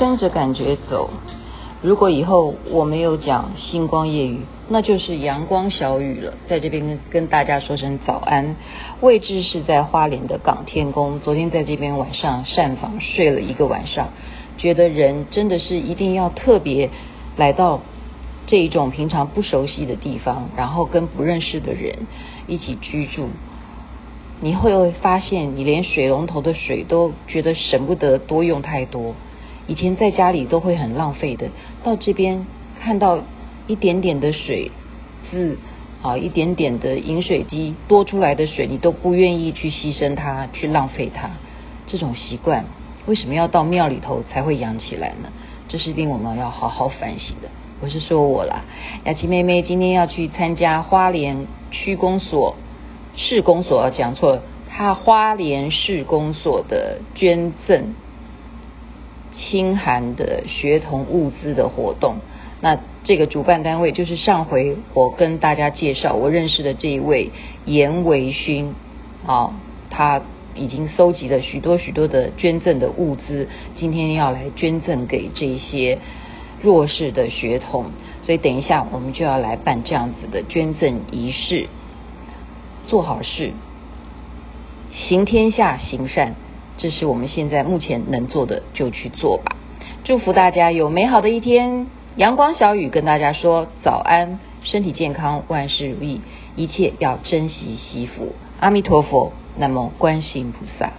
跟着感觉走。如果以后我没有讲星光夜雨，那就是阳光小雨了。在这边跟跟大家说声早安。位置是在花莲的港天宫。昨天在这边晚上膳房睡了一个晚上，觉得人真的是一定要特别来到这一种平常不熟悉的地方，然后跟不认识的人一起居住，你会发现你连水龙头的水都觉得舍不得多用太多。以前在家里都会很浪费的，到这边看到一点点的水渍啊，一点点的饮水机多出来的水，你都不愿意去牺牲它，去浪费它。这种习惯为什么要到庙里头才会养起来呢？这是令我们要好好反省的。我是说我啦，雅琪妹妹今天要去参加花莲区公所、市公所，讲错了，她花莲市公所的捐赠。清寒的学童物资的活动，那这个主办单位就是上回我跟大家介绍我认识的这一位严维勋啊，他已经收集了许多许多的捐赠的物资，今天要来捐赠给这些弱势的学童，所以等一下我们就要来办这样子的捐赠仪式，做好事，行天下行善。这是我们现在目前能做的，就去做吧。祝福大家有美好的一天。阳光小雨跟大家说早安，身体健康，万事如意，一切要珍惜惜福。阿弥陀佛，南无观世音菩萨。